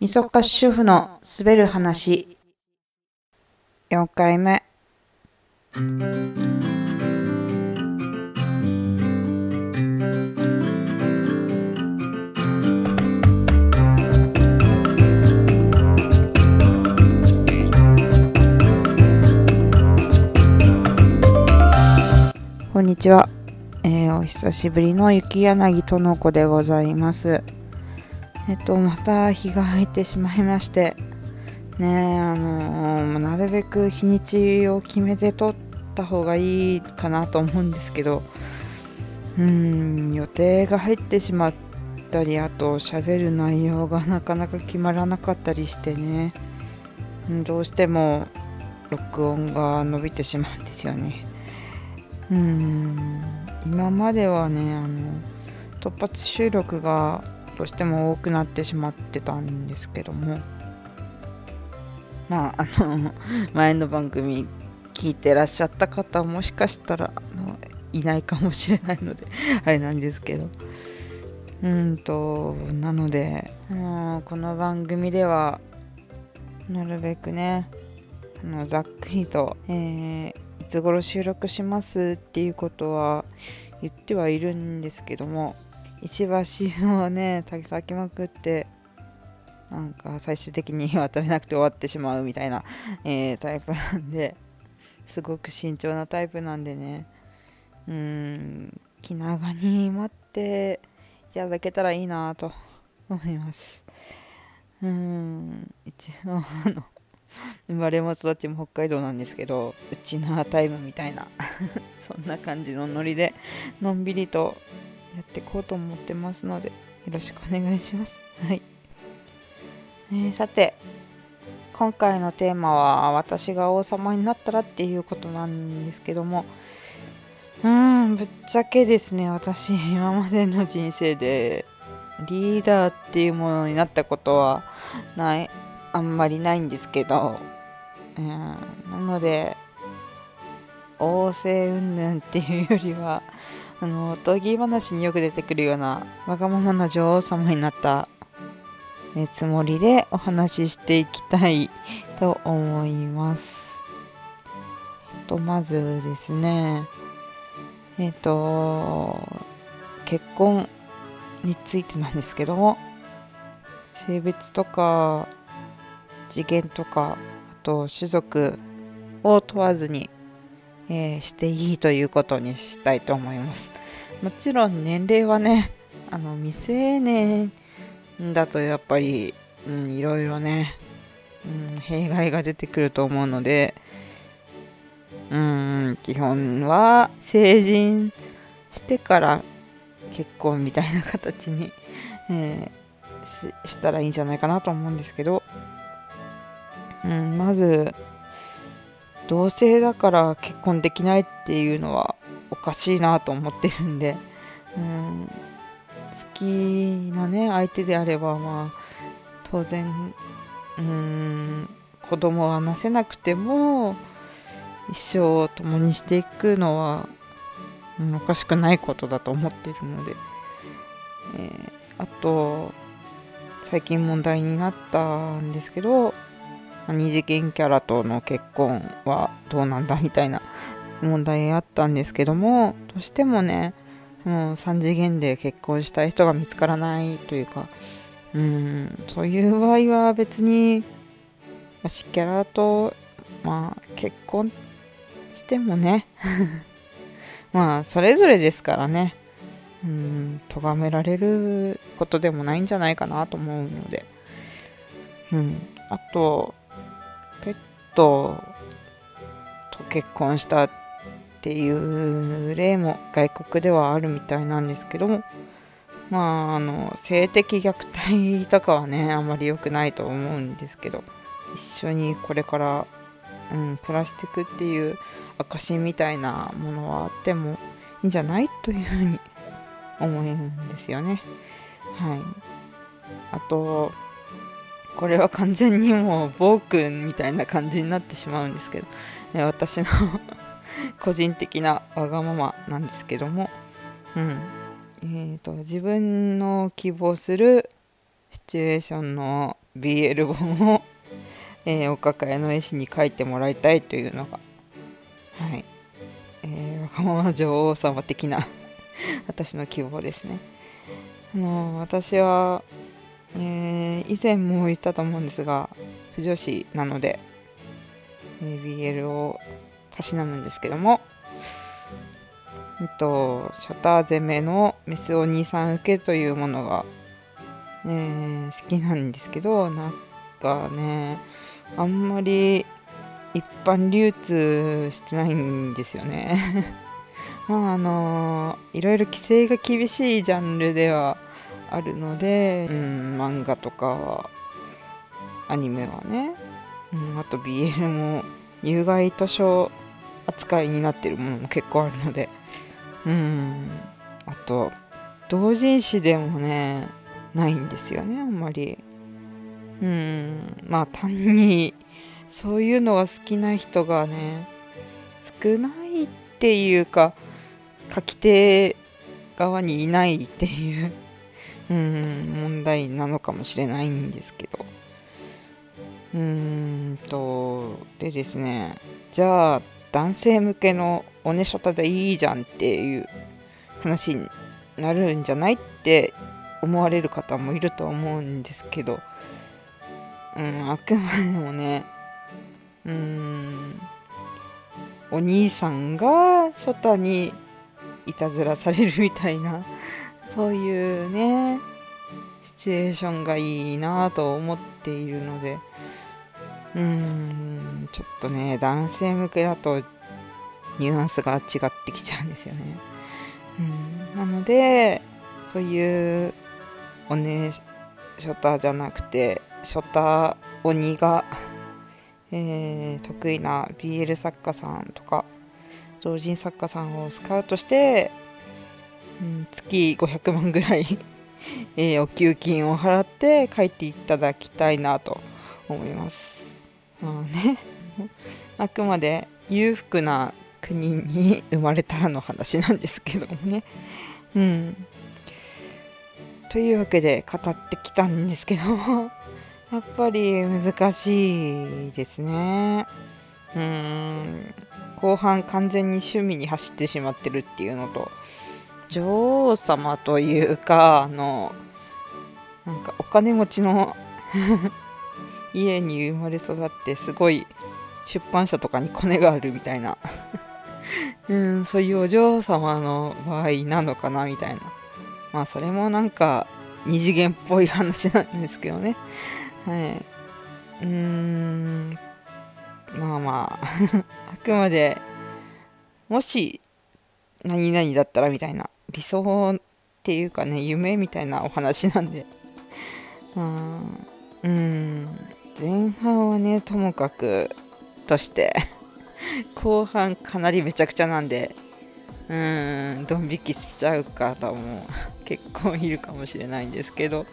みそか主婦の滑る話。4回目。こんにちは、えーお久しぶりの雪柳との子でございます。えっとまた日が入ってしまいましてねあのーなるべく日にちを決めて撮った方がいいかなと思うんですけどうん予定が入ってしまったりあと喋る内容がなかなか決まらなかったりしてねどうしても録音が伸びてしまうんですよね。うん今まではねあの突発収録がどうしても多くなってしまってたんですけども。まああの 前の番組聞いてらっしゃった方もしかしたらあのいないかもしれないので あれなんですけど。うんとなのでもうこの番組ではなるべくねあのざっくりと、えーいつ頃収録しますっていうことは言ってはいるんですけども。石橋をね炊きまくってなんか最終的に 渡れなくて終わってしまうみたいな、えータイプなんですごく慎重なタイプなんでね。うん気長に待っていただけたらいいなと思います。うん一応あの生まれも育ちも北海道なんですけどうちなタイムみたいな そんな感じのノリでのんびりとやっていこうと思ってますのでよろしくお願いします。はい、えーさて今回のテーマは私が王様になったらっていうことなんですけどもうんぶっちゃけですね私今までの人生でリーダーっていうものになったことはないあんまりないんですけど、うん、なので王政云々っていうよりはあのおとぎ話によく出てくるようなわがままな女王様になったつもりでお話ししていきたいと思います。とまずですねえっと結婚についてなんですけども性別とか次元とかあと種族を問わずに、えーしていいということにしたいと思います。もちろん年齢はねあの未成年だとやっぱり、うん、いろいろね、うん、弊害が出てくると思うのでうん基本は成人してから結婚みたいな形に、えーししたらいいんじゃないかなと思うんですけど。うん、まず同性だから結婚できないっていうのはおかしいなと思ってるんで、うん、好きなね相手であればまあ当然うん子供はなせなくても一生を共にしていくのは、うんおかしくないことだと思ってるので、えーあと最近問題になったんですけど二次元キャラとの結婚はどうなんだみたいな問題あったんですけどもどうしてもねもう3次元で結婚したい人が見つからないというかうんそういう場合は別に推キャラとまあ結婚してもね まあそれぞれですからねうん咎められることでもないんじゃないかなと思うのでうんあとペットと結婚したっていう例も外国ではあるみたいなんですけどもまああの性的虐待とかはねあんまり良くないと思うんですけど一緒にこれから、うん、暮らしていくっていう証みたいなものはあってもいいんじゃないというふうに思うんですよね。はい、あとこれは完全にもう暴君みたいな感じになってしまうんですけど、え私の 個人的なわがままなんですけども、うん。えー、と自分の希望するシチュエーションの BL 本を、えー、お抱えの絵師に書いてもらいたいというのがはい。えー、若者女王様的な 私の希望ですね。あの私は、えー、以前も言ったと思うんですが不女子なので、BL をたしなむんですけども、えっと、シャター攻めのメスお兄さん受けというものが、えー、好きなんですけどなんかねあんまり一般流通してないんですよね。まああのいろいろ規制が厳しいジャンルではあるので、うん、漫画とかアニメはね、うん、あと BL も有害図書扱いになってるものも結構あるので。うんあと同人誌でもねないんですよねあんまり。うんまあ単にそういうのが好きな人がね少ないっていうか書き手側にいないっていううん問題なのかもしれないんですけどうーんとでですねじゃあ男性向けのおねしょたでいいじゃんっていう話になるんじゃないって思われる方もいると思うんですけど、うん、あくまでもねうんお兄さんが初太にいたずらされるみたいなそういうねシチュエーションがいいなと思っているのでうーんちょっとね男性向けだとニュアンスが違ってきちゃうんですよね。うんなのでそういうおねショタじゃなくてショタ鬼がえー、得意な BL 作家さんとか同人作家さんをスカウトして、月500万ぐらい えー、お給金を払って書いていただきたいなと思います。まあね あくまで裕福な国に生まれたらの話なんですけどもね。うん、というわけで語ってきたんですけども やっぱり難しいですね。うん後半完全に趣味に走ってしまってるっていうのと女王様というかあのなんかお金持ちの 家に生まれ育ってすごい出版社とかにコネがあるみたいな。うんそういうお嬢様の場合なのかなみたいな。まあそれもなんか二次元っぽい話なんですけどね。はい。うーん、まあまあ あくまで、もし、何々だったらみたいな、理想っていうかね、夢みたいなお話なんで、うん、うん、前半はね、ともかくとして 後半かなりめちゃくちゃなんで、うん、ドン引きしちゃう方も結構いるかもしれないんですけど、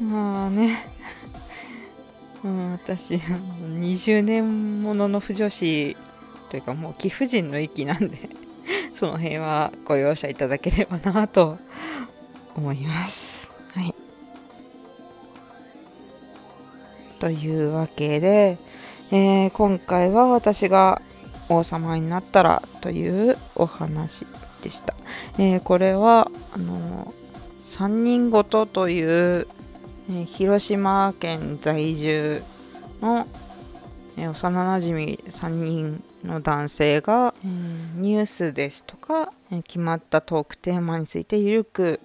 まあね、うん、私20年ものの不女子というかもう貴婦人の域なんで。その辺はご容赦いただければなと思います。はい、というわけで、えー、今回は私が王様になったらというお話でした。えー、これはあの3人ごとというえ広島県在住の、え幼なじみ3人の男性が、えニュースですとか、え決まったトークテーマについてゆるく、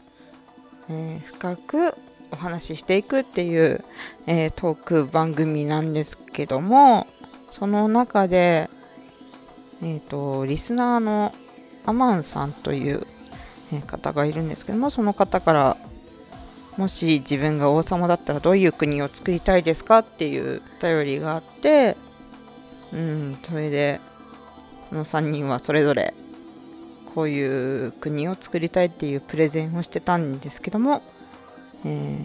え深くお話ししていくっていう、えトーク番組なんですけどもその中で、えーと、リスナーのアマンさんという、え方がいるんですけどもその方からもし自分が王様だったらどういう国を作りたいですかっていう頼りがあってうんそれでこの3人はそれぞれこういう国を作りたいっていうプレゼンをしてたんですけども、えー、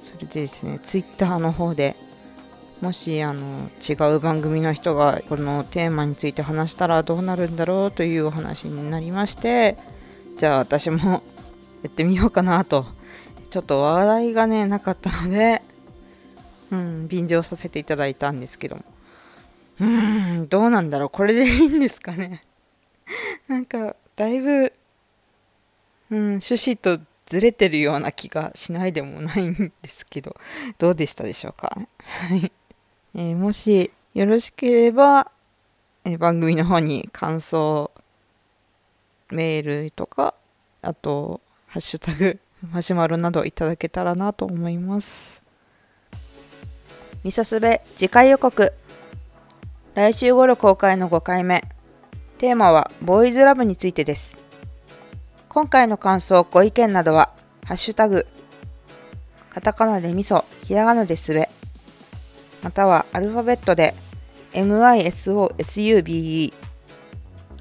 それでですねツイッターの方でもしあの違う番組の人がこのテーマについて話したらどうなるんだろうというお話になりましてじゃあ私もやってみようかなと。ちょっと話題がねなかったのでうん便乗させていただいたんですけども。うーんどうなんだろう。これでいいんですかね。なんかだいぶうん趣旨とずれてるような気がしないでもないんですけど。どうでしたでしょうか？はい、えー、もしよろしければ、えー、番組の方に感想メールとかあとハッシュタグマシュマロなどいただけたらなと思います。みそすべ次回予告。来週頃公開の5回目。テーマはボーイズラブについてです。今回の感想ご意見などはハッシュタグカタカナでみそひらがなですべ。またはアルファベットで MISOSUBE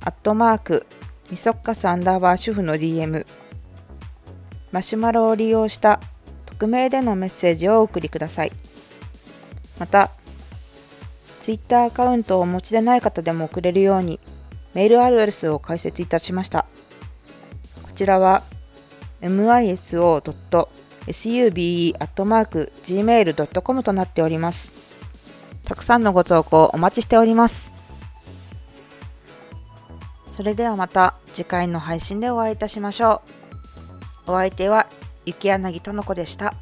アットマークみそっかすアンダーバー主婦の DM マシュマロを利用した匿名でのメッセージをお送りください。また Twitter アカウントをお持ちでない方でも送れるようにメールアドレスを開設いたしました。こちらは miso.sube.gmail.com となっております。たくさんのご投稿お待ちしております。それではまた次回の配信でお会いいたしましょう。お相手は雪柳との子でした。